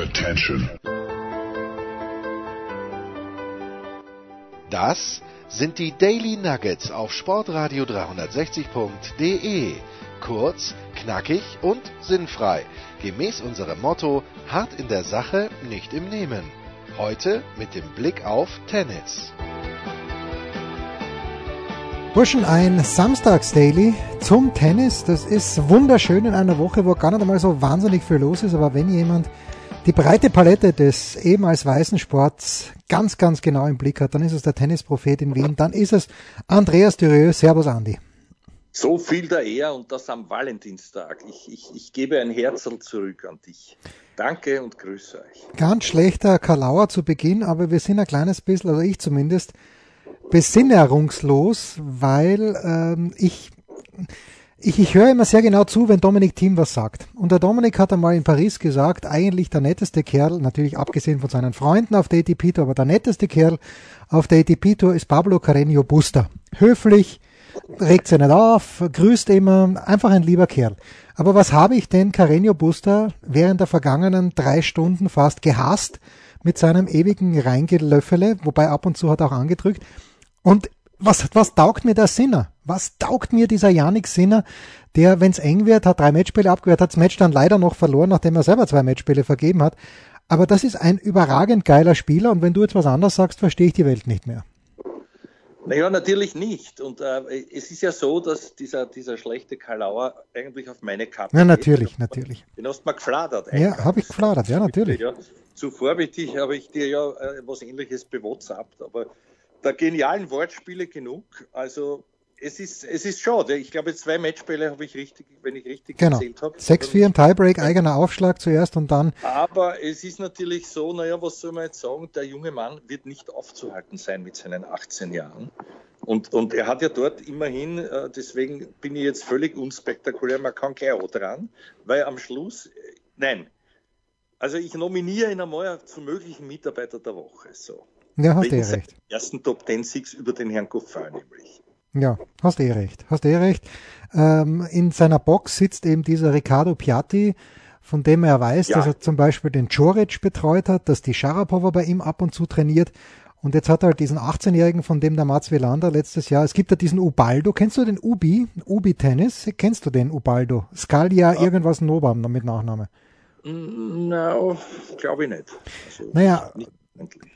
Attention. Das sind die Daily Nuggets auf Sportradio 360.de. Kurz, knackig und sinnfrei. Gemäß unserem Motto: hart in der Sache, nicht im Nehmen. Heute mit dem Blick auf Tennis. Burschen, ein Samstags-Daily zum Tennis. Das ist wunderschön in einer Woche, wo gar nicht einmal so wahnsinnig viel los ist. Aber wenn jemand die breite Palette des ehemals weißen Sports ganz, ganz genau im Blick hat, dann ist es der Tennisprophet in Wien. Dann ist es Andreas Dürieu. Servus, Andi. So viel der Ehr und das am Valentinstag. Ich, ich, ich gebe ein Herzl zurück an dich. Danke und grüße euch. Ganz schlechter Kalauer zu Beginn, aber wir sind ein kleines bisschen, also ich zumindest, besinnerungslos, weil ähm, ich, ich, ich höre immer sehr genau zu, wenn Dominik Thiem was sagt. Und der Dominik hat einmal in Paris gesagt, eigentlich der netteste Kerl, natürlich abgesehen von seinen Freunden auf der ATP Tour, aber der netteste Kerl auf der ATP Tour ist Pablo Carreño Busta. Höflich, regt sich nicht auf, grüßt immer, einfach ein lieber Kerl. Aber was habe ich denn Carreño Busta während der vergangenen drei Stunden fast gehasst mit seinem ewigen Reingelöffele, wobei ab und zu hat er auch angedrückt. Und was, was taugt mir der Sinner? Was taugt mir dieser Janik Sinner, der, wenn es eng wird, hat drei Matchspiele abgewehrt, hat das Match dann leider noch verloren, nachdem er selber zwei Matchspiele vergeben hat. Aber das ist ein überragend geiler Spieler und wenn du jetzt was anderes sagst, verstehe ich die Welt nicht mehr. Naja, natürlich nicht. Und äh, es ist ja so, dass dieser, dieser schlechte Kalauer eigentlich auf meine Kappe Ja, natürlich, geht. natürlich. Den hast du mal gefladert. Ja, habe ich gefladert, ja, natürlich. Ja, zu vorbildlich habe ich dir ja äh, was ähnliches bewotsabt, aber der genialen Wortspiele genug. Also es ist, es ist schade. Ich glaube, zwei Matchbälle habe ich richtig, wenn ich richtig genau. gezählt habe. 6-4 im Tiebreak, eigener Aufschlag zuerst und dann. Aber es ist natürlich so, naja, was soll man jetzt sagen? Der junge Mann wird nicht aufzuhalten sein mit seinen 18 Jahren. Und, und er hat ja dort immerhin, äh, deswegen bin ich jetzt völlig unspektakulär, man kann kein O dran, weil am Schluss, äh, nein. Also ich nominiere ihn einmal zum möglichen Mitarbeiter der Woche. So. Ja, hast du eh recht. Ersten Top Ten Six über den Herrn Goffin nämlich. Ja, hast eh recht. Hast eh recht. Ähm, in seiner Box sitzt eben dieser Riccardo Piatti, von dem er weiß, ja. dass er zum Beispiel den Joric betreut hat, dass die Sharapova bei ihm ab und zu trainiert. Und jetzt hat er halt diesen 18-Jährigen, von dem der Mats Wielander letztes Jahr, es gibt ja diesen Ubaldo, kennst du den Ubi, Ubi Tennis? Kennst du den Ubaldo? Scalia ja. irgendwas Nobam mit Nachname. Na, no, glaube ich nicht. Also, naja, nicht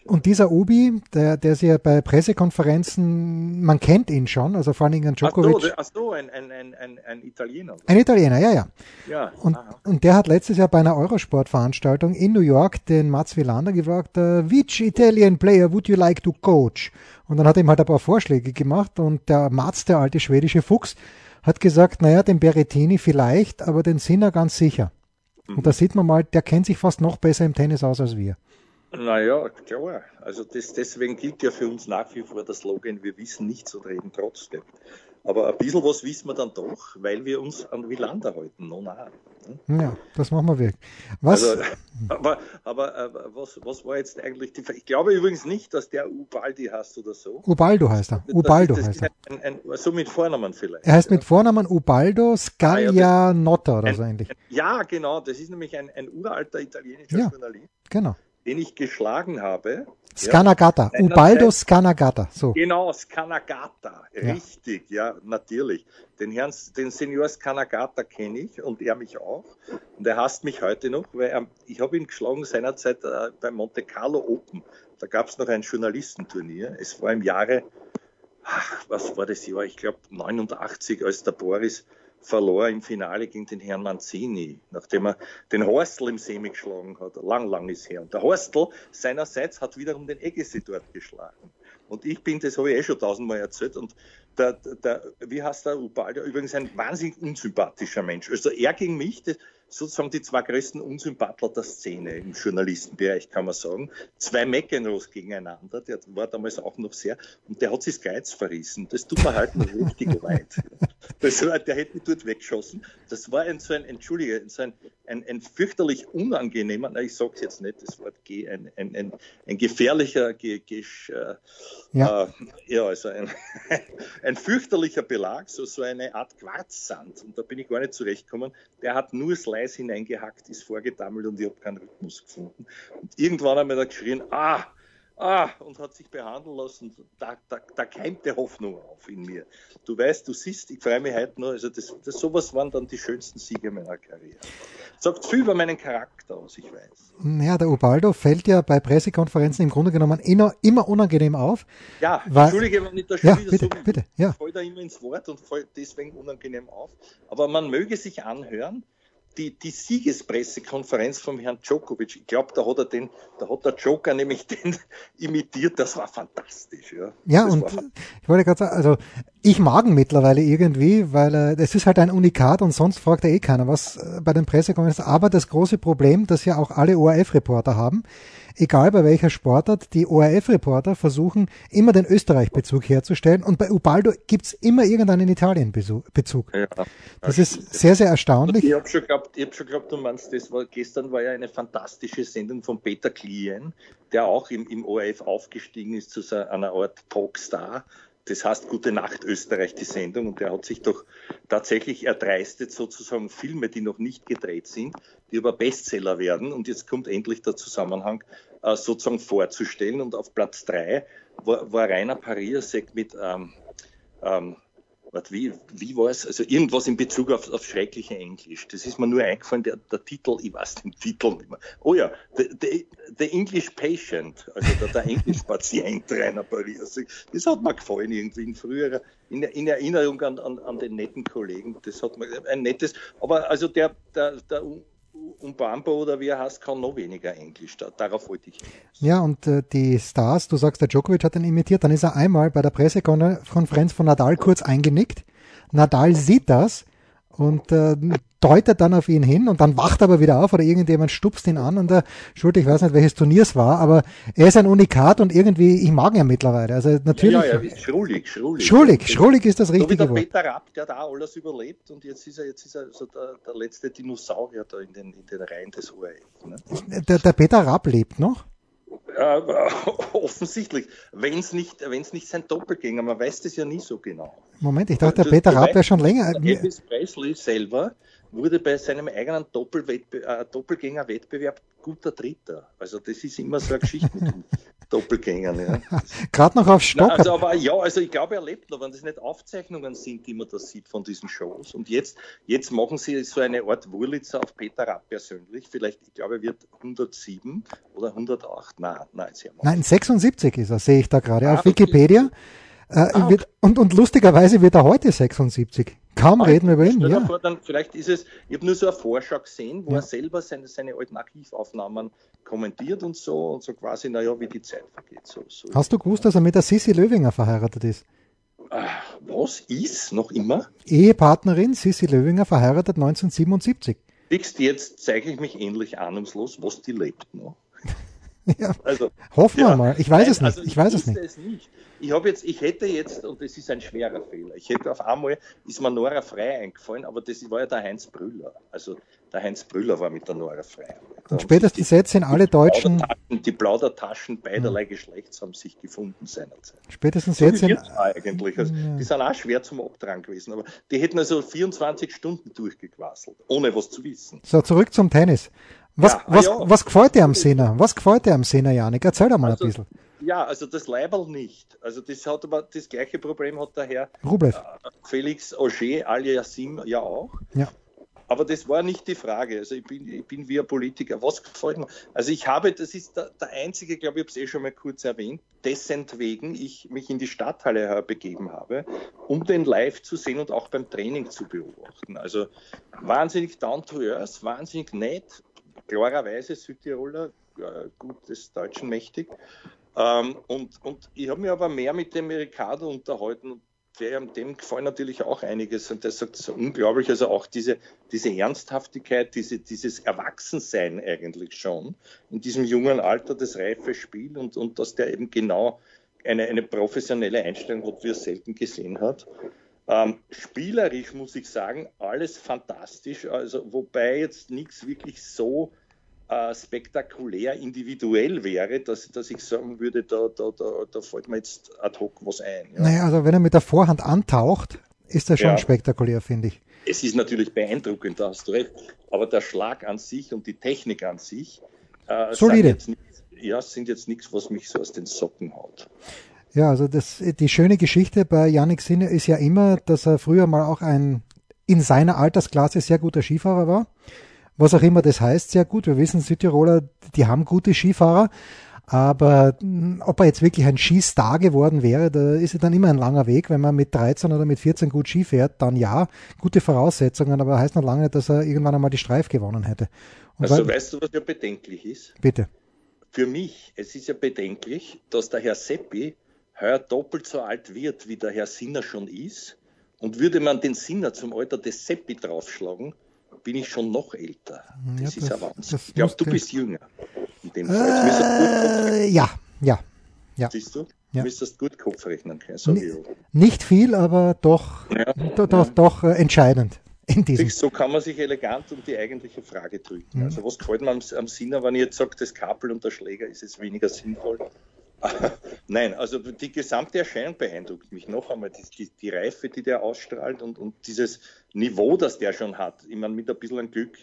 und dieser Ubi, der, der sich ja bei Pressekonferenzen, man kennt ihn schon, also vor allem Dingen Djokovic. Ach so, ach so ein, ein, ein, ein, Italiener. Ein Italiener, ja, ja. ja und, und der hat letztes Jahr bei einer Eurosport-Veranstaltung in New York den Mats Wilander gefragt, uh, which Italian player would you like to coach? Und dann hat er ihm halt ein paar Vorschläge gemacht und der Mats, der alte schwedische Fuchs, hat gesagt, naja, den Berettini vielleicht, aber den Sinner ganz sicher. Mhm. Und da sieht man mal, der kennt sich fast noch besser im Tennis aus als wir. Naja, klar. Also das, deswegen gilt ja für uns nach wie vor der Slogan, wir wissen nichts und reden trotzdem. Aber ein bisschen was wissen wir dann doch, weil wir uns an Wielander halten, no nah. Ne? Ja, das machen wir weg. Was? Also, aber aber äh, was, was war jetzt eigentlich die Ich glaube übrigens nicht, dass der Ubaldi heißt oder so. Ubaldo heißt er. Ubaldo das heißt er. Ein, ein, ein, so mit Vornamen vielleicht. Er heißt ja. mit Vornamen Ubaldo Scaglianotta oder so ähnlich. Ja, genau. Das ist nämlich ein, ein uralter italienischer ja, Journalist. Genau den ich geschlagen habe. Skanagata, ja, Ubaldo Skanagata. So. Genau, Skanagata, richtig, ja. ja, natürlich. Den Herrn, den Senior Skanagata kenne ich und er mich auch. Und er hasst mich heute noch, weil er, ich habe ihn geschlagen seinerzeit äh, beim Monte Carlo Open. Da gab es noch ein Journalistenturnier. Es war im Jahre, ach, was war das Jahr? Ich glaube 89, als der Boris verlor im Finale gegen den Herrn Manzini, nachdem er den Horstl im Semi geschlagen hat. Lang, lang ist her. Und der Horstl seinerseits hat wiederum den Egesi dort geschlagen. Und ich bin, das habe ich eh schon tausendmal erzählt, und der, der, wie heißt der Ubaldo? Übrigens ein wahnsinnig unsympathischer Mensch. Also er gegen mich, das, sozusagen die zwei größten Unsympathler der Szene im Journalistenbereich, kann man sagen. Zwei McEnroes gegeneinander, der war damals auch noch sehr, und der hat sich das Geiz verrissen. Das tut mir halt noch richtig leid. Das war, der hätte mich dort weggeschossen. Das war ein, so ein, entschuldige, so ein ein, ein fürchterlich unangenehmer, na, ich sage es jetzt nicht, das Wort G, ein, ein, ein, ein gefährlicher, ge, ge, äh, ja. Äh, ja, also ein, ein fürchterlicher Belag, so, so eine Art Quarzsand. Und da bin ich gar nicht zurechtgekommen. Der hat nur Slice hineingehackt, ist vorgedammelt und ich habe keinen Rhythmus gefunden. Und irgendwann haben wir da geschrien, ah, ah, und hat sich behandeln lassen. Da, da, da keimte Hoffnung auf in mir. Du weißt, du siehst, ich freue mich heute nur, also das, das, sowas waren dann die schönsten Siege meiner Karriere. Sagt viel über meinen Charakter aus, ich weiß. Ja, der Ubaldo fällt ja bei Pressekonferenzen im Grunde genommen immer, immer unangenehm auf. Ja, weil, Entschuldige, wenn ich da schon ja, wieder bitte, so bitte, ja. fällt da immer ins Wort und fällt deswegen unangenehm auf. Aber man möge sich anhören, die, die Siegespressekonferenz vom Herrn Djokovic, ich glaube, da hat er den, da hat der Joker nämlich den imitiert, das war fantastisch. Ja, ja das und ich wollte gerade sagen, also ich mag ihn mittlerweile irgendwie, weil äh, es ist halt ein Unikat und sonst fragt er eh keiner was äh, bei den Pressekonferenzen. Aber das große Problem, das ja auch alle ORF-Reporter haben, egal bei welcher Sportart, die ORF-Reporter versuchen immer den Österreich-Bezug herzustellen und bei Ubaldo gibt's immer irgendeinen Italien-Bezug. Ja, das, ist sehr, sehr erstaunlich. Ich habe schon geglaubt, hab schon geglaubt, du meinst, das war, gestern war ja eine fantastische Sendung von Peter Klien, der auch im, im ORF aufgestiegen ist zu so einer Art Talkstar das heißt Gute Nacht Österreich, die Sendung. Und der hat sich doch tatsächlich erdreistet, sozusagen Filme, die noch nicht gedreht sind, die aber Bestseller werden. Und jetzt kommt endlich der Zusammenhang, äh, sozusagen vorzustellen. Und auf Platz drei war, war Rainer Pariasek mit ähm, ähm, wie, wie war es? Also irgendwas in Bezug auf, auf schreckliche Englisch. Das ist mir nur eingefallen, der, der Titel, ich weiß den Titel nicht mehr. Oh ja, The, the, the English Patient, also der, der Englisch-Patient Rainer Paris. Das hat mir gefallen irgendwie in früherer, in, in Erinnerung an, an, an den netten Kollegen. Das hat mir ein nettes, aber also der, der, der Umbambo oder wie er heißt, kann noch weniger Englisch. Da, darauf wollte ich. Ja, und äh, die Stars, du sagst, der Djokovic hat ihn imitiert, dann ist er einmal bei der Pressekonferenz von Nadal kurz eingenickt. Nadal sieht das und äh, deutet dann auf ihn hin und dann wacht er aber wieder auf oder irgendjemand stupst ihn an und der Schuld, ich weiß nicht, welches Turnier es war, aber er ist ein Unikat und irgendwie, ich mag ihn ja mittlerweile. Also natürlich. Ja, ja, ja schrulig, schrulig. Schrulig, schrulig ist das richtige so wie der Peter Rapp, der da alles überlebt und jetzt ist er, jetzt ist er so der, der letzte Dinosaurier da in den, in den Reihen des ORF. Ne? Der, der Peter Rapp lebt noch? Äh, offensichtlich, wenn es nicht, wenn's nicht sein Doppelgänger, man weiß das ja nie so genau. Moment, ich dachte, der Peter Rapp wäre schon länger. Elvis Presley selber wurde bei seinem eigenen äh, Doppelgänger-Wettbewerb guter Dritter. Also das ist immer so eine Geschichte mit Doppelgängern. Ja. Gerade noch auf Stock. Nein, also, aber ja, also ich glaube, er lebt noch, wenn das nicht Aufzeichnungen sind, die man da sieht von diesen Shows. Und jetzt, jetzt machen sie so eine Art Wurlitzer auf Peter Rapp persönlich. Vielleicht, ich glaube, er wird 107 oder 108. Nein, nein, sehr Nein, 76 ist er, sehe ich da gerade ah, auf Wikipedia. Äh, ah, okay. wird, und, und lustigerweise wird er heute 76. Kaum ah, reden wir über ihn. Ja. Vor, dann, vielleicht ist es, ich habe nur so eine Vorschau gesehen, wo ja. er selber seine, seine alten Archivaufnahmen kommentiert und so und so quasi, naja, wie die Zeit vergeht. So, so Hast du gewusst, dass er mit der Sissi Löwinger verheiratet ist? Ah, was ist noch immer? Ehepartnerin Sissi Löwinger verheiratet 1977. Siehst jetzt zeige ich mich ähnlich ahnungslos, was die lebt noch. ja. Also, Hoffen wir mal. Ich weiß Nein, es nicht. Also ich, weiß es nicht. Es nicht ich habe jetzt, ich hätte jetzt, und das ist ein schwerer Fehler, ich hätte auf einmal, ist mir Nora Frei eingefallen, aber das war ja der Heinz Brüller. Also der Heinz Brüller war mit der Nora Frei. Und spätestens jetzt sind alle Deutschen. Plaudertaschen, die Plaudertaschen beiderlei. Geschlechts haben sich gefunden seinerzeit. Spätestens so jetzt sind. Eigentlich. Also, ja. Die sind auch schwer zum Abtragen gewesen, aber die hätten also 24 Stunden durchgequasselt, ohne was zu wissen. So, zurück zum Tennis. Was, ja, was, ja. was gefällt dir am Sena? Was gefällt dir am Sena, Janik? Erzähl doch mal also, ein bisschen. Ja, also das Leiberl nicht. Also das hat aber das gleiche Problem hat der Herr Rublev. Äh, Felix Auger aliasim ja auch. Ja. Aber das war nicht die Frage. Also ich bin, ich bin wie ein Politiker. Was gefällt mir? Also ich habe, das ist der, der einzige, glaube ich, habe es eh schon mal kurz erwähnt, dessen wegen ich mich in die Stadthalle begeben habe, um den live zu sehen und auch beim Training zu beobachten. Also wahnsinnig down to earth, wahnsinnig nett, klarerweise Südtiroler, äh, gut des Deutschen mächtig. Ähm, und, und ich habe mich aber mehr mit dem Ricardo unterhalten. Der, dem gefallen natürlich auch einiges und der sagt so unglaublich, also auch diese, diese Ernsthaftigkeit, diese, dieses Erwachsensein eigentlich schon in diesem jungen Alter, das reife Spiel und, und dass der eben genau eine, eine professionelle Einstellung hat, wie er selten gesehen hat. Ähm, spielerisch muss ich sagen, alles fantastisch. Also, wobei jetzt nichts wirklich so äh, spektakulär individuell wäre, dass, dass ich sagen würde, da, da, da, da fällt mir jetzt ad hoc was ein. Ja. Naja, also wenn er mit der Vorhand antaucht, ist das schon ja. spektakulär, finde ich. Es ist natürlich beeindruckend, da hast du recht. Aber der Schlag an sich und die Technik an sich äh, Solide. Jetzt, ja, sind jetzt nichts, was mich so aus den Socken haut. Ja, also das, die schöne Geschichte bei Yannick Sinne ist ja immer, dass er früher mal auch ein in seiner Altersklasse sehr guter Skifahrer war. Was auch immer das heißt, sehr gut. Wir wissen, Südtiroler, die haben gute Skifahrer. Aber hm, ob er jetzt wirklich ein Skistar geworden wäre, da ist es dann immer ein langer Weg. Wenn man mit 13 oder mit 14 gut Ski fährt, dann ja, gute Voraussetzungen, aber heißt noch lange nicht, dass er irgendwann einmal die Streif gewonnen hätte. Und also weißt du, was ja bedenklich ist? Bitte. Für mich, es ist ja bedenklich, dass der Herr Seppi heuer doppelt so alt wird, wie der Herr Sinner schon ist. Und würde man den Sinner zum Alter des Seppi draufschlagen, bin ich schon noch älter. Das ja, ist das, ja Wahnsinn. Ich glaube, du bist jünger. In dem Fall. Äh, ja, ja, ja. Siehst du? Ja. Du müsstest gut Kopf rechnen können. So nicht viel, aber doch, ja, doch, ja. doch äh, entscheidend. In diesem. So kann man sich elegant um die eigentliche Frage drücken. Mhm. Also was gefällt mir am, am Sinner, wenn ich jetzt sage, das Kabel und der Schläger ist es weniger sinnvoll? Nein, also die gesamte Erscheinung beeindruckt mich noch einmal. Die, die, die, Reife, die der ausstrahlt und, und dieses Niveau, das der schon hat. Ich meine, mit ein bisschen Glück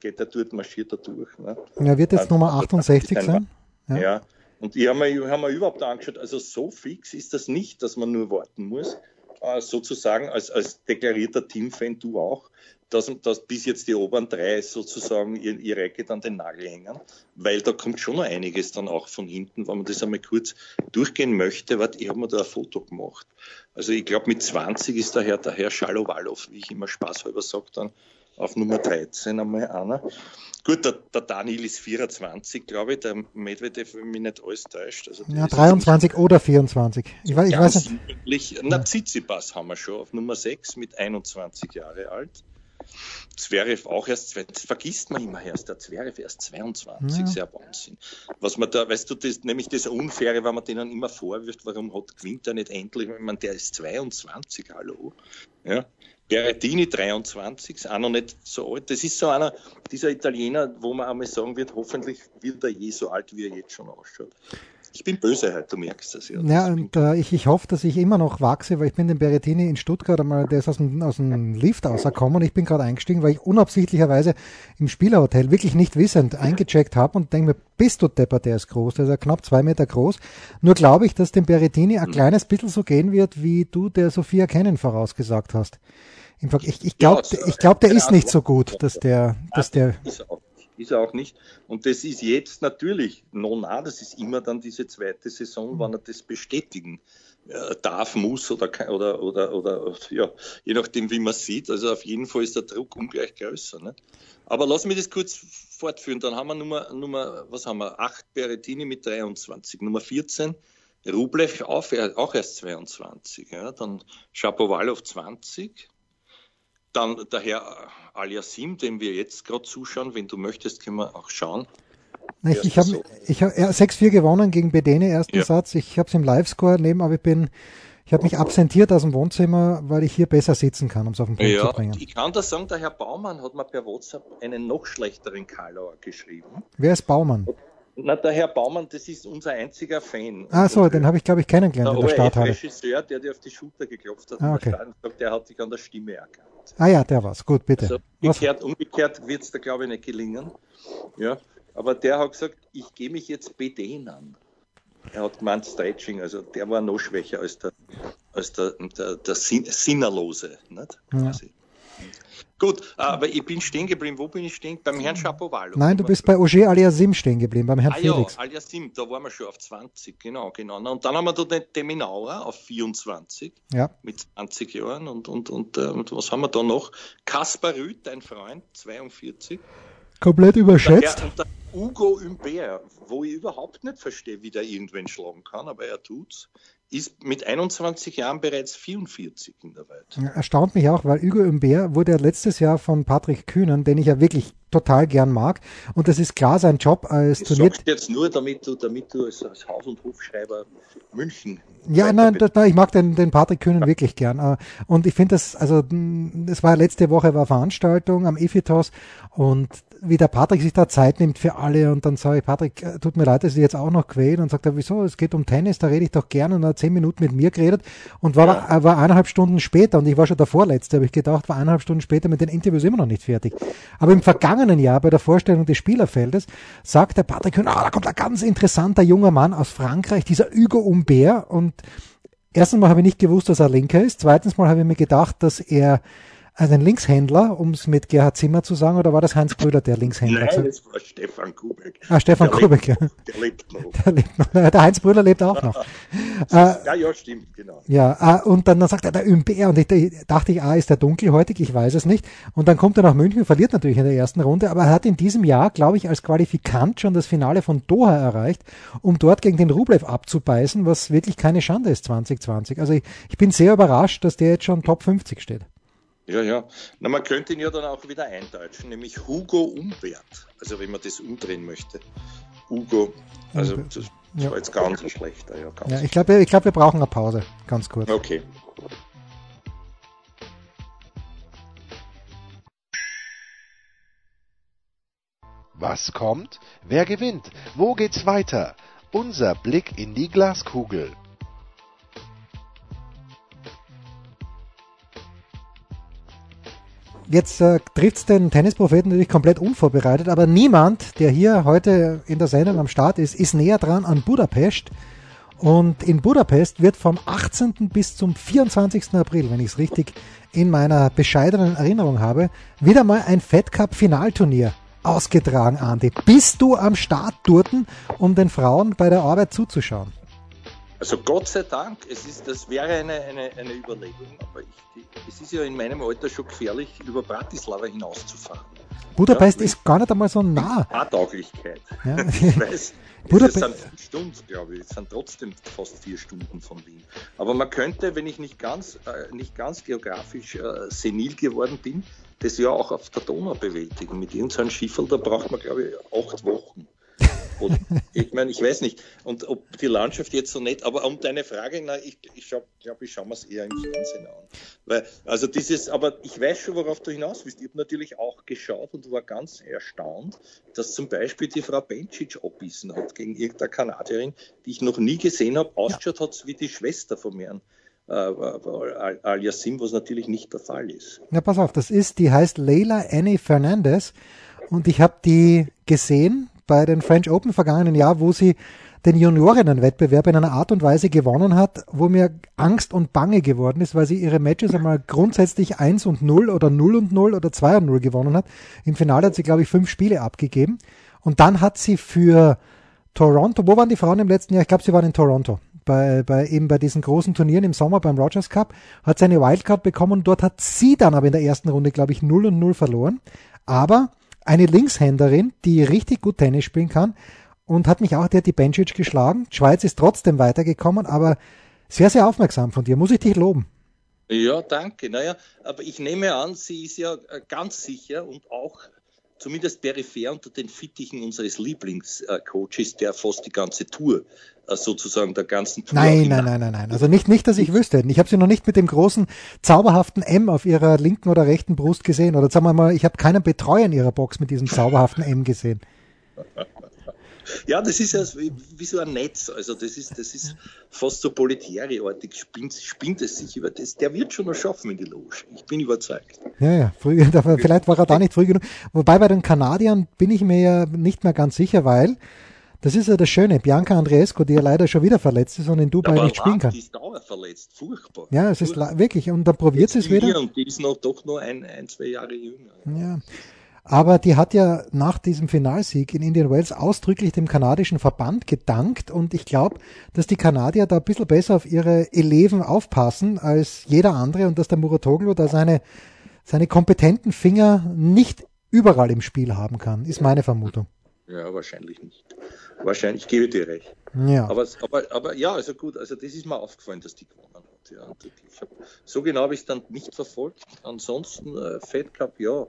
geht er dort, marschiert er durch. Ne? Ja, wird jetzt also, Nummer 68 sein. Ja. ja. und ich habe mir, hab mir überhaupt angeschaut, also so fix ist das nicht, dass man nur warten muss. Äh, sozusagen als, als deklarierter Teamfan, du auch, dass, dass bis jetzt die oberen drei sozusagen ihr, ihre Ecke dann den Nagel hängen, weil da kommt schon noch einiges dann auch von hinten, wenn man das einmal kurz durchgehen möchte. Warte, ich habe mir da ein Foto gemacht. Also ich glaube mit 20 ist daher der Herr Schalowalow, wie ich immer spaßhalber sage, dann auf Nummer 13 einmal einer. Gut, der, der Daniel ist 24, glaube ich, der Medvedev, wenn mich nicht alles täuscht. Also ja, 23 oder 24. Ich, weiß, ich weiß nicht. Na, Tsitsipas haben wir schon auf Nummer 6 mit 21 Jahre alt. Zverev auch erst, das vergisst man immer erst, der Zverev erst 22, ja. sehr Wahnsinn. Was man da, weißt du, das, nämlich das Unfaire, weil man denen immer vorwirft, warum hat, gewinnt er nicht endlich, ich meine, der ist 22, hallo. Ja. Berrettini 23, ist auch noch nicht so alt. Das ist so einer dieser Italiener, wo man einmal sagen wird, hoffentlich wird er je so alt, wie er jetzt schon ausschaut. Ich bin böse heute, du merkst das ja. Ja, und äh, ich, ich hoffe, dass ich immer noch wachse, weil ich bin den Berettini in Stuttgart einmal, der ist aus dem, aus dem Lift rausgekommen und ich bin gerade eingestiegen, weil ich unabsichtlicherweise im Spielerhotel wirklich nicht wissend eingecheckt habe und denke mir, bist du Depper, der ist groß, der ist ja knapp zwei Meter groß. Nur glaube ich, dass dem Berettini ein mhm. kleines bisschen so gehen wird, wie du der Sophia Kennen vorausgesagt hast. Ich, ich glaube, also, ich glaub, der ist nicht so gut, dass der, dass der. Ist er auch nicht. Und das ist jetzt natürlich noch nah, das ist immer dann diese zweite Saison, wann er das bestätigen äh, darf, muss oder, oder, oder, oder ja, je nachdem, wie man sieht. Also auf jeden Fall ist der Druck ungleich größer. Ne? Aber lass mich das kurz fortführen. Dann haben wir Nummer, Nummer was haben wir? 8 Berettini mit 23, Nummer 14 Rublev auch, auch erst 22, ja. dann Shapovalov 20, dann der Herr Aliasim, dem wir jetzt gerade zuschauen, wenn du möchtest, können wir auch schauen. Ich, ich habe ich hab, ja, 6-4 gewonnen gegen Bedene, ersten ja. Satz. Ich habe es im Live-Score neben, aber ich bin, ich habe mich absentiert aus dem Wohnzimmer, weil ich hier besser sitzen kann, um es auf den Punkt ja, zu bringen. Ich kann das sagen, der Herr Baumann hat mir per WhatsApp einen noch schlechteren Karlauer geschrieben. Wer ist Baumann? Na, der Herr Baumann, das ist unser einziger Fan. Ah so, den habe ich, glaube ich, kennengelernt der in der Starthalle. Der Regisseur, der dir auf die Schulter geklopft hat, ah, okay. der, der hat dich an der Stimme erkannt. Ah ja, der war's. Gut, bitte. Also umgekehrt, umgekehrt wird es da, glaube ich, nicht gelingen. Ja, aber der hat gesagt, ich gehe mich jetzt BD an. Er hat gemeint Stretching, also der war noch schwächer als der, als der, der, der Sinnerlose. Nicht? Ja. Gut, aber ich bin stehen geblieben. Wo bin ich stehen? Beim Herrn Chapovalo. Nein, du bist bei Auger Aliasim stehen geblieben, beim Herrn ah, Felix. Ja, Aliasim, da waren wir schon auf 20, genau, genau. Und dann haben wir da den Deminauer auf 24 ja. mit 20 Jahren. Und, und, und, äh, und was haben wir da noch? Kaspar Rüth, dein Freund, 42. Komplett überschätzt. Und der, und der Hugo Humbert, wo ich überhaupt nicht verstehe, wie der irgendwen schlagen kann, aber er tut's, ist mit 21 Jahren bereits 44 in der Welt. Erstaunt mich auch, weil Hugo Humbert wurde letztes Jahr von Patrick Kühnen, den ich ja wirklich total gern mag. Und das ist klar sein Job als Ich Turnier. sag's jetzt nur, damit du, damit du als, Haus- und Hofschreiber München. Ja, nein, das, nein, ich mag den, den Patrick Kühnen wirklich gern. Äh, Und ich finde das, also es war letzte Woche war Veranstaltung am Efitos und wie der Patrick sich da Zeit nimmt für alle und dann sage ich, Patrick, äh, tut mir leid, dass ich jetzt auch noch quäle und sagt er, wieso, es geht um Tennis, da rede ich doch gern und er hat zehn Minuten mit mir geredet und war, ja. war eineinhalb Stunden später und ich war schon der Vorletzte, habe ich gedacht, war eineinhalb Stunden später mit den Interviews immer noch nicht fertig. Aber im vergangenen Jahr bei der Vorstellung des Spielerfeldes sagt der Patrick ah, da kommt ein ganz interessanter junger Mann aus Frankreich, dieser Hugo Humbert und Erstens mal habe ich nicht gewusst, dass er Linker ist. Zweitens mal habe ich mir gedacht, dass er einen Linkshändler, um es mit Gerhard Zimmer zu sagen, oder war das Heinz Brüder, der Linkshändler? Nein, das war Stefan Kubek. Ah, Stefan der Kubek, ja. Lebt, der lebt noch. Der, lebt noch. der Heinz Brüder lebt auch noch. ja, ja, stimmt, genau. Ja, und dann, dann sagt er, der Ümber, und ich dachte ich, ah, ist der dunkelhäutig, ich weiß es nicht. Und dann kommt er nach München, verliert natürlich in der ersten Runde, aber er hat in diesem Jahr, glaube ich, als Qualifikant schon das Finale von Doha erreicht, um dort gegen den Rublev abzubeißen, was wirklich keine Schande ist 2020. Also ich, ich bin sehr überrascht, dass der jetzt schon Top 50 steht. Ja, ja. Na, man könnte ihn ja dann auch wieder eindeutschen, nämlich Hugo Umbert. Also wenn man das umdrehen möchte. Hugo, also das, das ja. war jetzt ganz schlechter. Ja, ganz ja ich glaube, ich glaub, wir brauchen eine Pause, ganz kurz. Okay. Was kommt? Wer gewinnt? Wo geht's weiter? Unser Blick in die Glaskugel. Jetzt äh, trifft den Tennispropheten natürlich komplett unvorbereitet, aber niemand, der hier heute in der Sendung am Start ist, ist näher dran an Budapest. Und in Budapest wird vom 18. bis zum 24. April, wenn ich es richtig in meiner bescheidenen Erinnerung habe, wieder mal ein Fed Cup Finalturnier ausgetragen, Andi. Bist du am Start dort, um den Frauen bei der Arbeit zuzuschauen? Also Gott sei Dank, es ist, das wäre eine, eine, eine Überlegung, aber ich, die, es ist ja in meinem Alter schon gefährlich, über Bratislava hinauszufahren. Budapest ja, ist gar nicht einmal so nah. Fahrtauglichkeit. Ja. Ich weiß. Budapest. Es sind vier Stunden, glaube ich. Es sind trotzdem fast vier Stunden von Wien. Aber man könnte, wenn ich nicht ganz, äh, nicht ganz geografisch äh, senil geworden bin, das ja auch auf der Donau bewältigen. Mit irgendeinem Schifferl, da braucht man, glaube ich, acht Wochen. Und ich meine, ich weiß nicht, und ob die Landschaft jetzt so nett, aber um deine Frage, na, ich, ich glaube, ich schaue mir es eher im Fernsehen an. Weil, also dieses, aber ich weiß schon, worauf du hinaus willst. Ich habe natürlich auch geschaut und war ganz erstaunt, dass zum Beispiel die Frau Bencic abbissen hat gegen irgendeine Kanadierin, die ich noch nie gesehen habe. Ausgeschaut ja. hat wie die Schwester von mir. Äh, Al-Yassim, was natürlich nicht der Fall ist. Na, pass auf, das ist, die heißt Leila Annie Fernandez und ich habe die gesehen bei den French Open vergangenen Jahr, wo sie den Juniorinnenwettbewerb in einer Art und Weise gewonnen hat, wo mir Angst und Bange geworden ist, weil sie ihre Matches einmal grundsätzlich 1 und 0 oder 0 und 0 oder 2 und 0 gewonnen hat. Im Finale hat sie, glaube ich, fünf Spiele abgegeben. Und dann hat sie für Toronto, wo waren die Frauen im letzten Jahr? Ich glaube, sie waren in Toronto. Bei, bei, eben bei diesen großen Turnieren im Sommer beim Rogers Cup, hat sie eine Wildcard bekommen dort hat sie dann aber in der ersten Runde, glaube ich, 0 und 0 verloren. Aber eine Linkshänderin, die richtig gut Tennis spielen kann und hat mich auch, der hat die Bencic geschlagen. Die Schweiz ist trotzdem weitergekommen, aber sehr, sehr aufmerksam von dir. Muss ich dich loben. Ja, danke. Naja, aber ich nehme an, sie ist ja äh, ganz sicher und auch zumindest peripher unter den Fittichen unseres Lieblingscoaches, der fast die ganze Tour äh, sozusagen der ganzen Tour. Nein, nein, nein, nein, nein. Also nicht, nicht, dass ich wüsste. Ich habe sie noch nicht mit dem großen zauberhaften M auf ihrer linken oder rechten Brust gesehen. Oder sagen wir mal, ich habe keinen Betreuer in ihrer Box mit diesem zauberhaften M gesehen. Ja, das ist ja wie so ein Netz. Also das ist, das ist fast so politiärartig, spinnt, spinnt es sich über das. Der wird schon noch schaffen in die Loge. Ich bin überzeugt. Ja, ja, früh, vielleicht war er da nicht früh genug. Wobei bei den Kanadiern bin ich mir ja nicht mehr ganz sicher, weil das ist ja das Schöne. Bianca Andreescu, die ja leider schon wieder verletzt ist und in Dubai ja, nicht spielen kann. Die ist dauerverletzt, furchtbar. Ja, es ist wirklich. Und dann probiert sie es wieder. Und die ist noch, doch nur ein, ein, zwei Jahre jünger. Ja. Aber die hat ja nach diesem Finalsieg in Indian Wells ausdrücklich dem kanadischen Verband gedankt und ich glaube, dass die Kanadier da ein bisschen besser auf ihre Eleven aufpassen als jeder andere und dass der Muratoglu da seine, seine kompetenten Finger nicht überall im Spiel haben kann, ist meine Vermutung. Ja, wahrscheinlich nicht. Wahrscheinlich, ich gebe dir recht. Ja. Aber, aber, aber ja, also gut, also das ist mir aufgefallen, dass die gewonnen hat. Ja. Ich hab, so genau habe ich es dann nicht verfolgt. Ansonsten äh, Fed Cup, ja,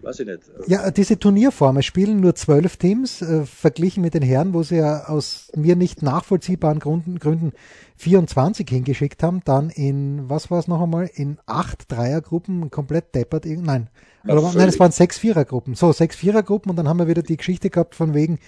weiß ich nicht. Ja, diese Turnierform, es spielen nur zwölf Teams, äh, verglichen mit den Herren, wo sie ja aus mir nicht nachvollziehbaren Gründen, Gründen 24 hingeschickt haben, dann in, was war es noch einmal, in acht Dreiergruppen komplett deppert, nein, oder, nein, es waren sechs Vierergruppen, so, sechs Vierergruppen und dann haben wir wieder die Geschichte gehabt von wegen,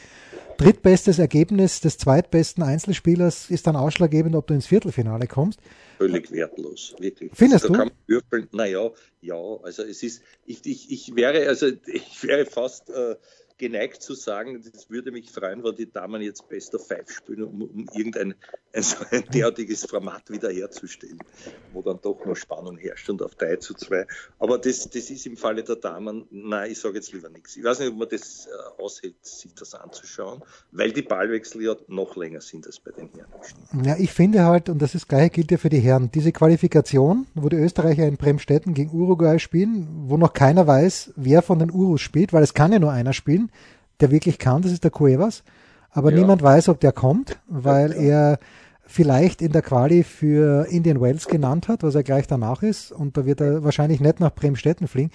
drittbestes Ergebnis des zweitbesten Einzelspielers ist dann ausschlaggebend, ob du ins Viertelfinale kommst. Völlig wertlos, wirklich. Findest also, du? Naja, ja, also es ist, ich, ich, ich wäre, also ich wäre fast äh, geneigt zu sagen, es würde mich freuen, wenn die Damen jetzt Best of Five spielen, um, um irgendein ein, so ein derartiges Format wiederherzustellen, wo dann doch noch Spannung herrscht und auf 3 zu 2. Aber das, das ist im Falle der Damen, nein, ich sage jetzt lieber nichts. Ich weiß nicht, ob man das äh, aushält, sich das anzuschauen, weil die Ballwechsel ja noch länger sind als bei den Herren. Ja, ich finde halt, und das ist gleich gilt ja für die Herren, diese Qualifikation, wo die Österreicher in Bremstetten gegen Uruguay spielen, wo noch keiner weiß, wer von den Urus spielt, weil es kann ja nur einer spielen, der wirklich kann, das ist der Cuevas. Aber ja. niemand weiß, ob der kommt, weil ja. er vielleicht in der Quali für Indian Wells genannt hat, was er gleich danach ist. Und da wird er wahrscheinlich nicht nach Bremstetten fliegen.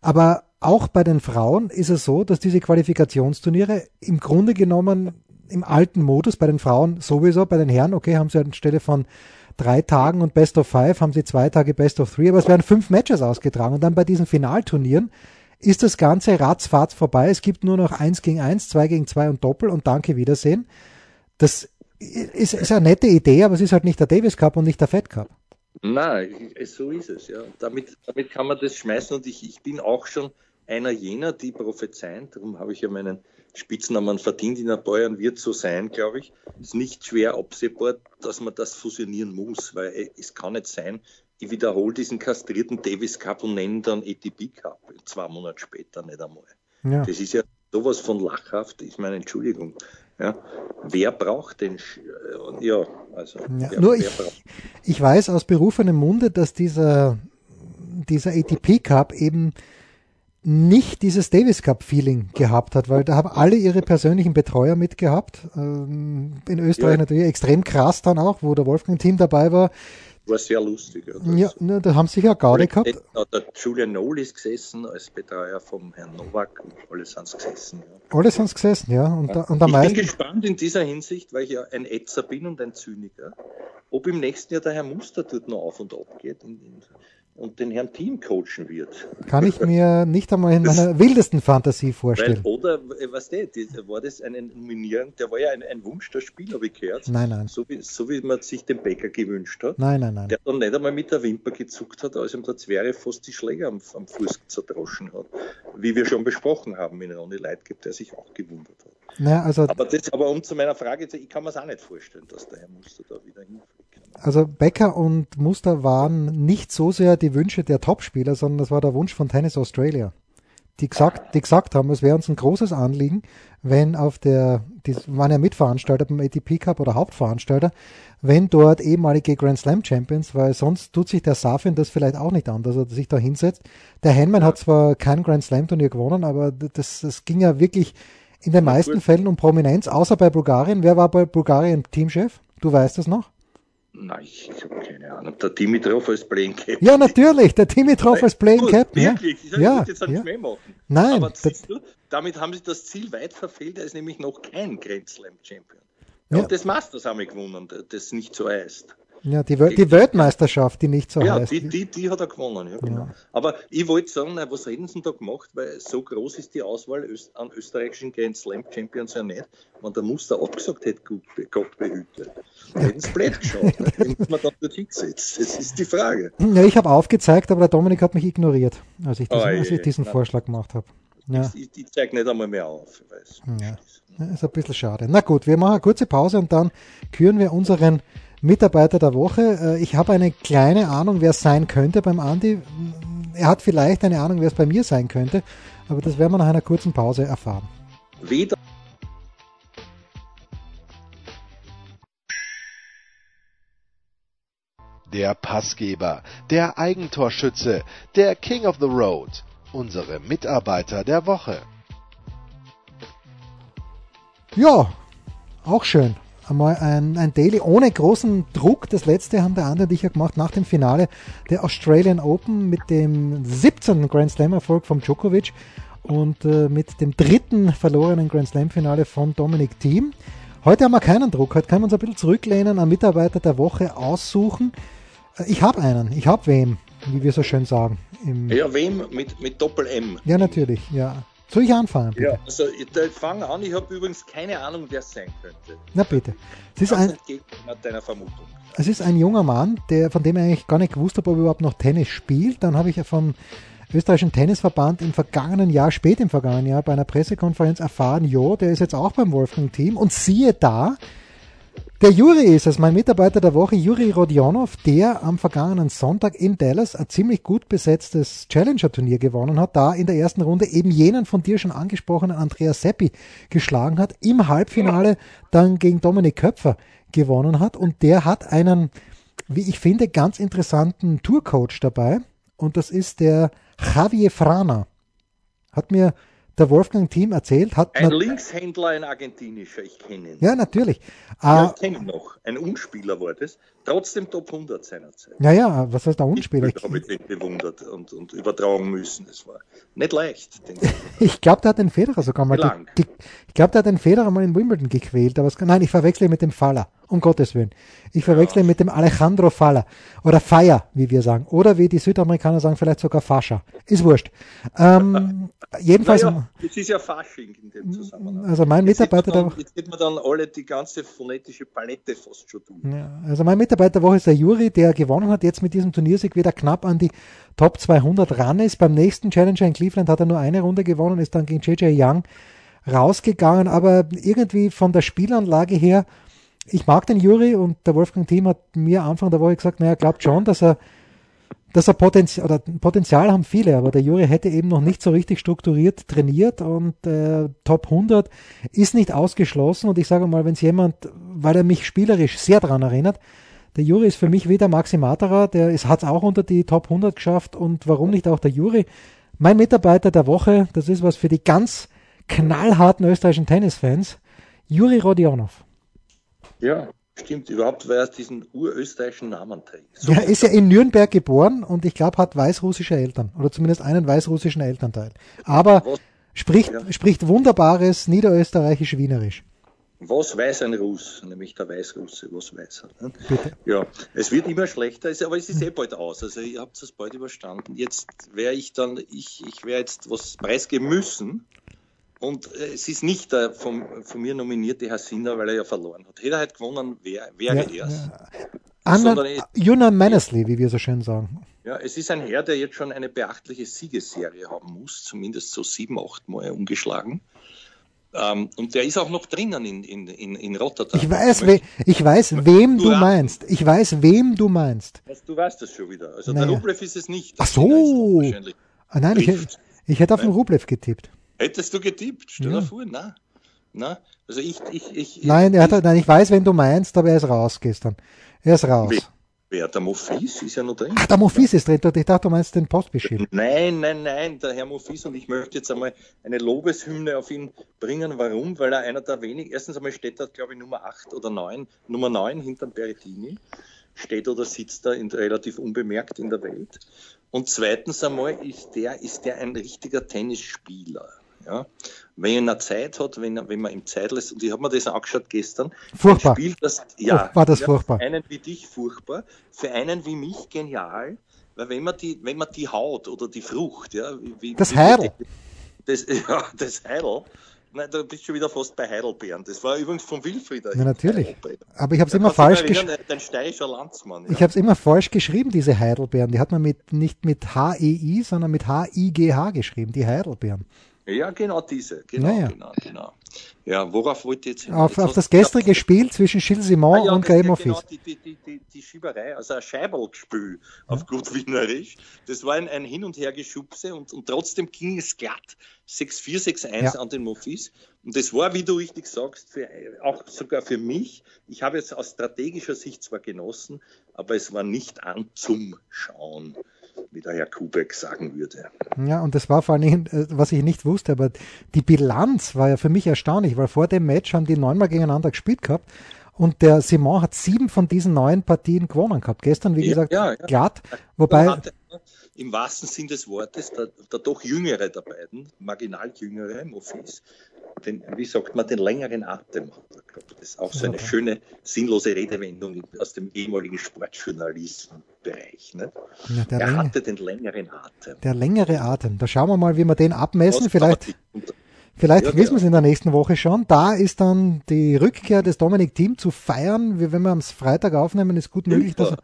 Aber auch bei den Frauen ist es so, dass diese Qualifikationsturniere im Grunde genommen im alten Modus, bei den Frauen sowieso, bei den Herren, okay, haben sie anstelle von drei Tagen und Best of Five, haben sie zwei Tage Best of Three, aber es werden fünf Matches ausgetragen. Und dann bei diesen Finalturnieren ist das Ganze ratzfatz vorbei. Es gibt nur noch eins gegen eins, zwei gegen zwei und Doppel und danke, Wiedersehen. Das ist, ist eine nette Idee, aber es ist halt nicht der Davis Cup und nicht der Fed Cup. Nein, so ist es, ja. Damit, damit kann man das schmeißen und ich, ich bin auch schon einer jener, die prophezeien, darum habe ich ja meinen Spitznamen verdient, in der Bayern wird so sein, glaube ich. Es ist nicht schwer absehbar, dass man das fusionieren muss, weil es kann nicht sein, ich wiederhole diesen kastrierten Davis Cup und nenne dann ATP Cup zwei Monate später nicht einmal. Ja. Das ist ja sowas von lachhaft. Ich meine, Entschuldigung. Ja, wer braucht den? Ja, also. Ja, wer, nur wer ich, ich weiß aus berufenem Munde, dass dieser, dieser ATP Cup eben nicht dieses Davis Cup Feeling gehabt hat, weil da haben alle ihre persönlichen Betreuer mitgehabt. Ähm, in Österreich ja. natürlich extrem krass dann auch, wo der Wolfgang Team dabei war war sehr lustig. Ja, ne, da haben sie sicher Gaudi gehabt. Der Julian Noll ist gesessen als Betreuer vom Herrn Nowak und alle sind gesessen. Ja. Alle sind gesessen, ja. Und, ja. und ich meisten... bin gespannt in dieser Hinsicht, weil ich ja ein Etzer bin und ein Zyniker, ob im nächsten Jahr der Herr Muster dort noch auf und ab geht. In, in, und den Herrn Team coachen wird. Kann ich mir nicht einmal in meiner wildesten Fantasie vorstellen. Weil, oder, äh, was der, war das eine Nominierung, der war ja ein, ein Wunsch der Spieler, habe ich gehört. Nein, nein. So wie, so wie man sich den Bäcker gewünscht hat. Nein, nein, nein. Der dann nicht einmal mit der Wimper gezuckt hat, als ihm der Zwerge fast die Schläger am, am Fuß zerdroschen hat. Wie wir schon besprochen haben in Ronny Leitgeb, der sich auch gewundert hat. Naja, also, aber, das, aber um zu meiner Frage zu ich kann mir es auch nicht vorstellen, dass der Herr Muster da wieder hinfliegt. Also Becker und Muster waren nicht so sehr die Wünsche der Topspieler, sondern das war der Wunsch von Tennis Australia. Die gesagt, die gesagt haben, es wäre uns ein großes Anliegen, wenn auf der, die waren ja Mitveranstalter beim ATP Cup oder Hauptveranstalter, wenn dort ehemalige Grand Slam Champions, weil sonst tut sich der Safin das vielleicht auch nicht an, dass er sich da hinsetzt. Der Henman hat zwar kein Grand Slam Turnier gewonnen, aber das, das ging ja wirklich in den meisten Fällen um Prominenz, außer bei Bulgarien. Wer war bei Bulgarien Teamchef? Du weißt das noch? Nein, ich, habe keine Ahnung. Der Dimitrov als Playing Captain. Ja, natürlich, der Dimitrov als Playing Captain. Wirklich, ich ja, jetzt ja. Schmäh machen. Nein. Aber du, damit haben sie das Ziel weit verfehlt. Er ist nämlich noch kein Grand Slam Champion. Ja. Und das Masters haben wir gewonnen, das nicht so heißt. Ja, die, die Weltmeisterschaft, die nicht so ja, heißt. Ja, die, die, die, hat er gewonnen, ja, genau. Ja. Aber ich wollte sagen, was hätten sie da gemacht, weil so groß ist die Auswahl an österreichischen Grand Slam Champions ja nicht. Wenn der Muster abgesagt hätte, Gott behüte, hätten sie blöd geschaut. dann muss man da dort hingesetzt. Das ist die Frage. Ja, ich habe aufgezeigt, aber der Dominik hat mich ignoriert, als ich diesen, oh, als ich diesen Vorschlag gemacht habe. Ja. Ich, ich, zeige nicht einmal mehr auf. Ja. Ist ein bisschen schade. Na gut, wir machen eine kurze Pause und dann küren wir unseren Mitarbeiter der Woche. Äh, ich habe eine kleine Ahnung, wer es sein könnte beim Andi. Er hat vielleicht eine Ahnung, wer es bei mir sein könnte, aber das werden wir nach einer kurzen Pause erfahren. Wieder der Passgeber, der Eigentorschütze, der King of the Road, unsere Mitarbeiter der Woche. Ja, auch schön. Einmal ein, ein Daily ohne großen Druck. Das letzte haben der andere und ich ja gemacht nach dem Finale der Australian Open mit dem 17. Grand Slam Erfolg von Djokovic und äh, mit dem dritten verlorenen Grand Slam Finale von Dominic Thiem. Heute haben wir keinen Druck. Heute können wir uns ein bisschen zurücklehnen, einen Mitarbeiter der Woche aussuchen. Äh, ich habe einen. Ich habe wem, wie wir so schön sagen. ja, wem mit, mit Doppel-M. Ja, natürlich. Ja. Soll ich anfangen? Bitte? Ja, also ich fang an. Ich habe übrigens keine Ahnung, wer es sein könnte. Na bitte. Es ist ein, deiner Vermutung. Es ist ein junger Mann, der, von dem ich eigentlich gar nicht gewusst habe, ob er überhaupt noch Tennis spielt. Dann habe ich ja vom österreichischen Tennisverband im vergangenen Jahr, spät im vergangenen Jahr, bei einer Pressekonferenz erfahren, jo, der ist jetzt auch beim Wolfgang-Team. Und siehe da, der Juri ist es, mein Mitarbeiter der Woche, Juri Rodionov, der am vergangenen Sonntag in Dallas ein ziemlich gut besetztes Challenger-Turnier gewonnen hat, da in der ersten Runde eben jenen von dir schon angesprochenen Andreas Seppi geschlagen hat, im Halbfinale dann gegen Dominik Köpfer gewonnen hat und der hat einen, wie ich finde, ganz interessanten Tourcoach dabei und das ist der Javier Frana. Hat mir der Wolfgang Team erzählt hat. Ein Linkshändler, ein argentinischer, ich kenne ihn. Ja, natürlich. Ja, ich kenne ihn noch. Ein Unspieler war das. Trotzdem Top 100 seinerzeit. Ja, ja, was heißt der Unspieler? Ich habe ihn bewundert und, und übertragen müssen. Es war nicht leicht. ich glaube, der hat den Federer sogar mal. Ich glaube, der hat den Federer mal in Wimbledon gequält. Aber es, nein, ich verwechsle ihn mit dem Faller. Um Gottes Willen. Ich verwechsle ihn mit dem Alejandro Faller. Oder Feier, wie wir sagen. Oder wie die Südamerikaner sagen, vielleicht sogar Fascha. Ist wurscht. Ähm, jedenfalls. Naja, es ist ja Fasching in dem Zusammenhang. Also mein Mitarbeiter jetzt dann, Jetzt wird man dann alle die ganze phonetische Palette fast schon tun. Ja, also mein Mitarbeiter der Woche ist der Juri, der gewonnen hat, jetzt mit diesem Turniersieg wieder knapp an die Top 200 ran ist. Beim nächsten Challenger in Cleveland hat er nur eine Runde gewonnen, ist dann gegen JJ Young rausgegangen, aber irgendwie von der Spielanlage her ich mag den Juri und der Wolfgang Thiem hat mir Anfang der Woche gesagt, naja, glaubt schon, dass er, dass er Potenzial, oder Potenzial haben viele, aber der Juri hätte eben noch nicht so richtig strukturiert trainiert und äh, Top 100 ist nicht ausgeschlossen und ich sage mal, wenn es jemand, weil er mich spielerisch sehr daran erinnert, der Juri ist für mich wieder Maxi Materer, der hat es auch unter die Top 100 geschafft und warum nicht auch der Juri? Mein Mitarbeiter der Woche, das ist was für die ganz knallharten österreichischen Tennisfans, Juri Rodionov. Ja, stimmt. Überhaupt, weil er diesen urösterreichischen Namen trägt. So er ist ja in Nürnberg geboren und ich glaube, hat weißrussische Eltern. Oder zumindest einen weißrussischen Elternteil. Aber Was? spricht, ja. spricht wunderbares Niederösterreichisch-Wienerisch. Was weiß ein Russ, nämlich der Weißrusse, was weiß er. Ne? Bitte. Ja, es wird immer schlechter, aber es ist eh bald aus. Also ihr habt es bald überstanden. Jetzt wäre ich dann, ich, ich wäre jetzt was preisgeben müssen. Und äh, es ist nicht der vom, von mir nominierte Herr Sinner, weil er ja verloren hat. Hätte er halt gewonnen, wär, wäre ja, er es. Ja. Junan Mannersley, wie wir so schön sagen. Ja, es ist ein Herr, der jetzt schon eine beachtliche Siegesserie haben muss, zumindest so sieben, acht Mal umgeschlagen. Ähm, und der ist auch noch drinnen in, in, in, in Rotterdam. Ich weiß, we ich weiß wem du, meinst. Ich weiß, wem du meinst. Du weißt das schon wieder. Also naja. der Rublev ist es nicht. Ach so. Ah, nein, ich, ich, hätte auf den Rublev getippt. Hättest du getippt? Stell dir vor, na. Na, also ich, ich, ich. Nein, er hat, nein, ich weiß, wen du meinst, aber er ist raus gestern. Er ist raus. Wer, wer der Mofis ist ja noch drin. Ach, der Mofis ist drin. Ich dachte, du meinst den Postbeschied. Nein, nein, nein, der Herr Mofis und ich möchte jetzt einmal eine Lobeshymne auf ihn bringen. Warum? Weil er einer der wenigen, erstens einmal steht er, glaube ich, Nummer 8 oder 9, Nummer 9 hinterm Berrettini. Steht oder sitzt er in, relativ unbemerkt in der Welt. Und zweitens einmal ist der, ist der ein richtiger Tennisspieler. Ja? Wenn er Zeit hat, wenn, er, wenn man ihm Zeit lässt, und ich habe mir das angeschaut gestern, furchtbar. spielt das, ja, oh, war das furchtbar. Für einen wie dich furchtbar, für einen wie mich genial, weil wenn man die, wenn man die Haut oder die Frucht, ja, wie, das Heidel. Das, ja, das Heidel, Nein, da bist du schon wieder fast bei Heidelbeeren. Das war übrigens von Wilfrieder. Ja, natürlich. Aber ich habe es immer falsch geschrieben. Steirischer Landsmann. Ja. Ich habe es immer falsch geschrieben, diese Heidelbeeren. Die hat man mit, nicht mit H-E-I, sondern mit H-I-G-H geschrieben, die Heidelbeeren. Ja, genau diese. Genau, ja, ja. genau, genau. Ja, worauf wollte ich jetzt hin? Auf, auf das gestrige Spiel zwischen Gilles Simon ah, ja, und Game of genau, die, die, die, die, Schieberei, also ein Scheiberlgespül auf gut Wienerisch. Das war ein, ein Hin- und Hergeschubse und, und trotzdem ging es glatt. 6-4, 6-1 ja. an den Muffis. Und das war, wie du richtig sagst, für, auch sogar für mich. Ich habe es aus strategischer Sicht zwar genossen, aber es war nicht an zum Schauen. Wie der Herr Kubek sagen würde. Ja, und das war vor allem, äh, was ich nicht wusste, aber die Bilanz war ja für mich erstaunlich, weil vor dem Match haben die neunmal gegeneinander gespielt gehabt und der Simon hat sieben von diesen neun Partien gewonnen gehabt. Gestern, wie gesagt, ja, ja. glatt. Wobei. Hatte, Im wahrsten Sinn des Wortes, der, der doch jüngere der beiden, marginal jüngere, Mofis, den, wie sagt man, den längeren Atem Das ist auch so eine schöne, sinnlose Redewendung aus dem ehemaligen Sportjournalistenbereich. Ne? Ja, er Länge, hatte den längeren Atem. Der längere Atem. Da schauen wir mal, wie wir den abmessen. Vielleicht, vielleicht ja, wissen wir es in der nächsten Woche schon. Da ist dann die Rückkehr des Dominik Team zu feiern. Wenn wir am Freitag aufnehmen, ist gut möglich, dass er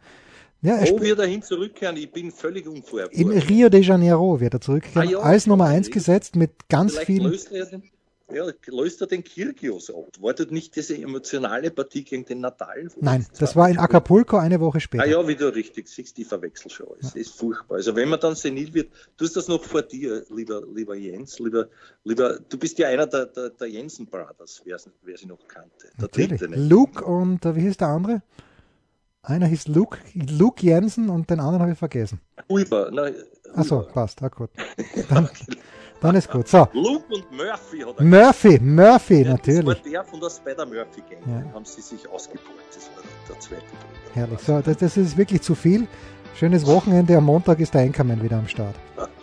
ja, er Wo wird er hin zurückkehren? Ich bin völlig unvorbereitet. In Rio de Janeiro wird er zurückkehren, ah, ja, als Nummer 1 gesetzt mit ganz vielen. Ja, löst er den Kirgios ab? War das nicht diese emotionale Partie gegen den Natal? Nein, das war in Acapulco eine Woche später. Ah ja, wie du richtig siehst, die verwechsel schon. Es ja. ist furchtbar. Also wenn man dann senil wird, du hast das noch vor dir, lieber, lieber Jens, lieber, lieber, du bist ja einer der, der, der Jensen Brothers, wer, wer sie noch kannte. Der Natürlich. dritte. Luke und äh, wie hieß der andere? Einer hieß Luke, Luke Jensen und den anderen habe ich vergessen. Ulber. Achso, passt, ah, gut. Dann, Dann ist gut. So. Luke und Murphy hat er Murphy, Murphy, natürlich. Das war der von der Spider-Murphy-Gang. Ja. haben sie sich ausgebaut. Das war der zweite Bruder. Herrlich. So, das, das ist wirklich zu viel. Schönes Wochenende. Am Montag ist der Einkommen wieder am Start.